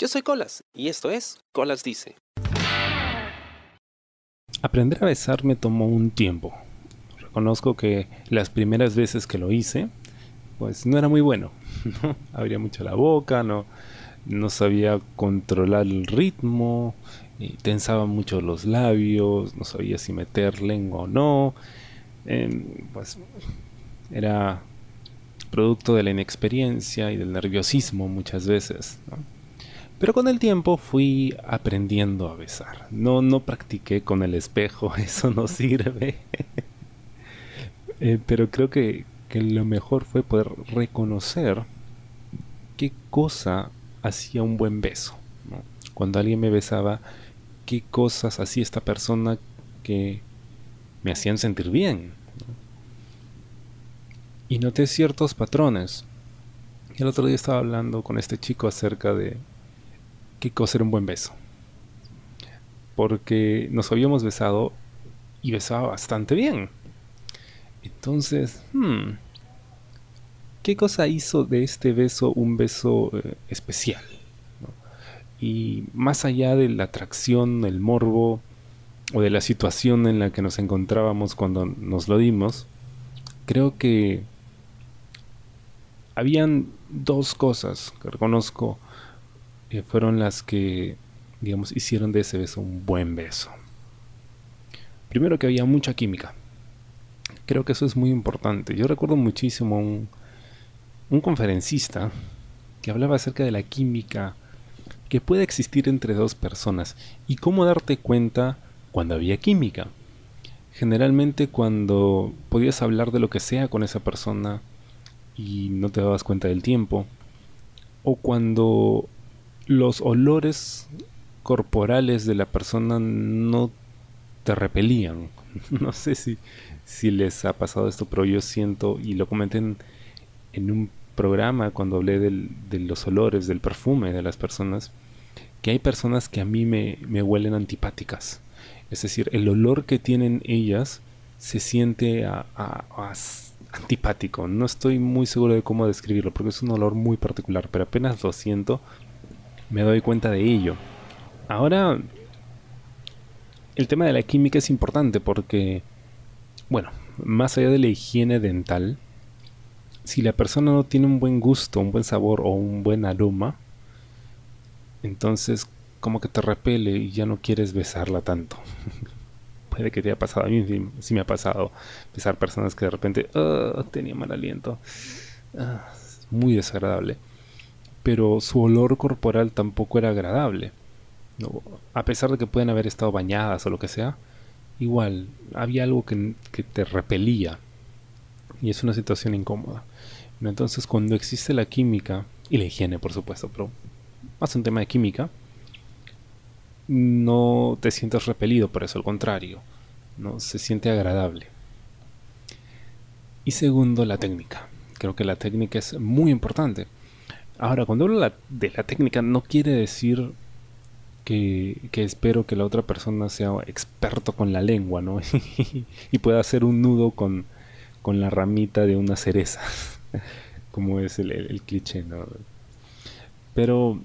Yo soy Colas y esto es Colas Dice. Aprender a besar me tomó un tiempo. Reconozco que las primeras veces que lo hice, pues no era muy bueno. Abría mucho la boca, no, no sabía controlar el ritmo, tensaba mucho los labios, no sabía si meter lengua o no. Em, pues era producto de la inexperiencia y del nerviosismo muchas veces. Pero con el tiempo fui aprendiendo a besar. No, no practiqué con el espejo, eso no sirve. Eh, pero creo que, que lo mejor fue poder reconocer qué cosa hacía un buen beso. Cuando alguien me besaba, qué cosas hacía esta persona que me hacían sentir bien. Y noté ciertos patrones. El otro día estaba hablando con este chico acerca de qué cosa un buen beso. Porque nos habíamos besado y besaba bastante bien. Entonces, hmm, ¿qué cosa hizo de este beso un beso eh, especial? Y más allá de la atracción, el morbo o de la situación en la que nos encontrábamos cuando nos lo dimos, creo que habían dos cosas que reconozco que fueron las que, digamos, hicieron de ese beso un buen beso. Primero que había mucha química. Creo que eso es muy importante. Yo recuerdo muchísimo un, un conferencista que hablaba acerca de la química que puede existir entre dos personas y cómo darte cuenta cuando había química. Generalmente cuando podías hablar de lo que sea con esa persona, y no te dabas cuenta del tiempo. O cuando los olores corporales de la persona no te repelían. no sé si, si les ha pasado esto, pero yo siento, y lo comenté en, un programa cuando hablé de los olores, del perfume de las personas, que hay personas que a mí me, me huelen antipáticas. Es decir, el olor que tienen ellas se siente a antipático. No estoy muy seguro de cómo describirlo porque es un olor muy particular, pero apenas lo siento me doy cuenta de ello. Ahora, el tema de la química es importante porque, bueno, más allá de la higiene dental, si la persona no tiene un buen gusto, un buen sabor o un buen aroma, entonces como que te repele y ya no quieres besarla tanto. de que te haya pasado. A mí sí, me ha pasado besar personas que de repente uh, tenía mal aliento. Uh, muy desagradable. Pero su olor corporal tampoco era agradable. A pesar de que pueden haber estado bañadas o lo que sea, igual había algo que, te repelía. Y es una situación incómoda. Entonces cuando existe la química, y la higiene por supuesto, pero más un tema de química, no te sientes repelido por eso, al contrario, no se siente agradable. Y segundo, la técnica. Creo que la técnica es muy importante. Ahora, cuando hablo de la técnica, no quiere decir que, espero que la otra persona sea experto con la lengua, ¿no? y pueda hacer un nudo con, la ramita de una cereza, como es el, el cliché, ¿no? Pero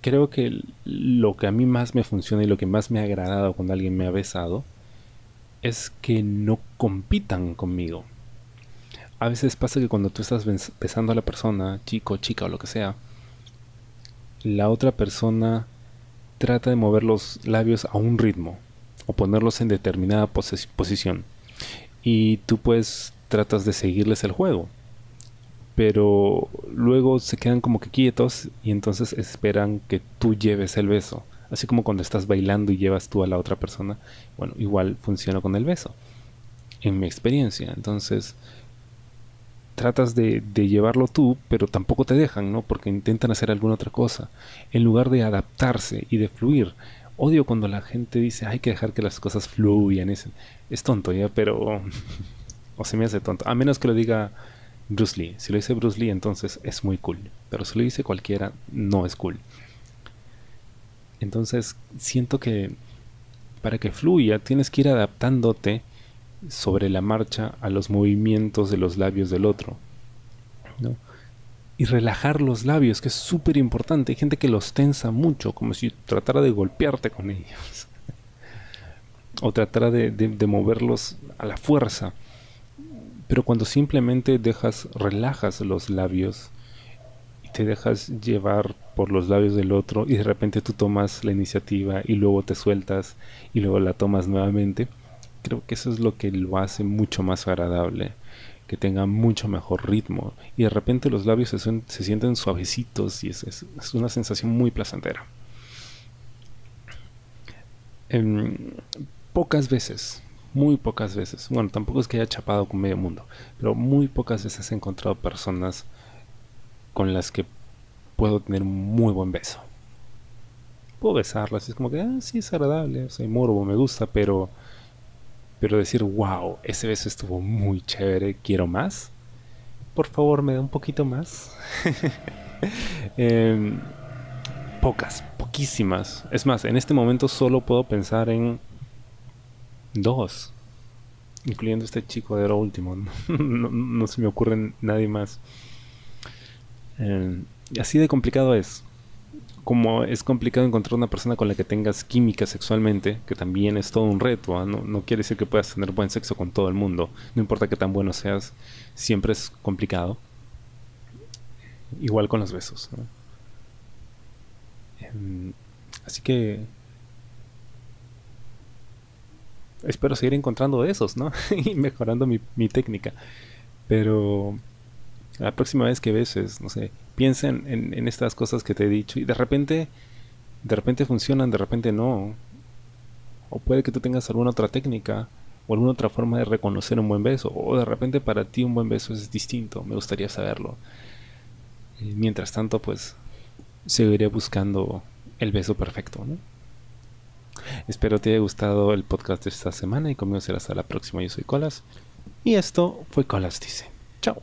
creo que lo que a mí más me funciona y lo que más me ha agradado cuando alguien me ha besado es que no compitan conmigo. A veces pasa que cuando tú estás besando a la persona, chico, chica o lo que sea, la otra persona trata de mover los labios a un ritmo o ponerlos en determinada posición. Y tú pues tratas de seguirles el juego pero luego se quedan como que quietos y entonces esperan que tú lleves el beso. Así como cuando estás bailando y llevas tú a la otra persona, bueno, igual funciona con el beso, en mi experiencia. Entonces, tratas de, llevarlo tú, pero tampoco te dejan, ¿no? Porque intentan hacer alguna otra cosa, en lugar de adaptarse y de fluir. Odio cuando la gente dice, hay que dejar que las cosas fluyan. Es, es tonto, ¿ya? Pero... o se me hace tonto. A menos que lo diga Bruce Lee. Si lo dice Bruce Lee, entonces es muy cool. Pero si lo dice cualquiera, no es cool. Entonces, siento que para que fluya, tienes que ir adaptándote sobre la marcha a los movimientos de los labios del otro. y relajar los labios, que es súper importante. Hay gente que los tensa mucho, como si tratara de golpearte con ellos. o tratara de, moverlos a la fuerza. Pero cuando simplemente dejas, relajas los labios y te dejas llevar por los labios del otro y de repente tú tomas la iniciativa y luego te sueltas y luego la tomas nuevamente, creo que eso es lo que lo hace mucho más agradable que tenga mucho mejor ritmo y de repente los labios se, se sienten suavecitos y es, una sensación muy placentera. Em, pocas veces, muy pocas veces, bueno, tampoco es que haya chapado con medio mundo, pero muy pocas veces he encontrado personas con las que puedo tener muy buen beso. Puedo besarlas, es como que, ah, sí, es agradable, soy morbo, me gusta, pero pero decir, wow, ese beso estuvo muy chévere, quiero más. Por favor, me da un poquito más. Em, pocas, poquísimas. Es más, en este momento solo puedo pensar en dos. Incluyendo este chico de lo último. no, se me ocurre nadie más. Em, así de complicado es como es complicado encontrar una persona con la que tengas química sexualmente, que también es todo un reto, ¿ah? no, quiere decir que puedas tener buen sexo con todo el mundo, no importa qué tan bueno seas, siempre es complicado. Igual con los besos. Em, así que espero seguir encontrando esos, ¿no? y mejorando mi, mi técnica. Pero la próxima vez que beses, no sé, piensa en, estas cosas que te he dicho y de repente, de repente funcionan, de repente no. O puede que tú tengas alguna otra técnica o alguna otra forma de reconocer un buen beso. O de repente para ti un buen beso es distinto. Me gustaría saberlo. mientras tanto, pues seguiré buscando el beso perfecto. Espero te haya gustado el podcast de esta semana y conmigo será hasta la próxima. Yo soy Colas y esto fue Colas Dice. Chao.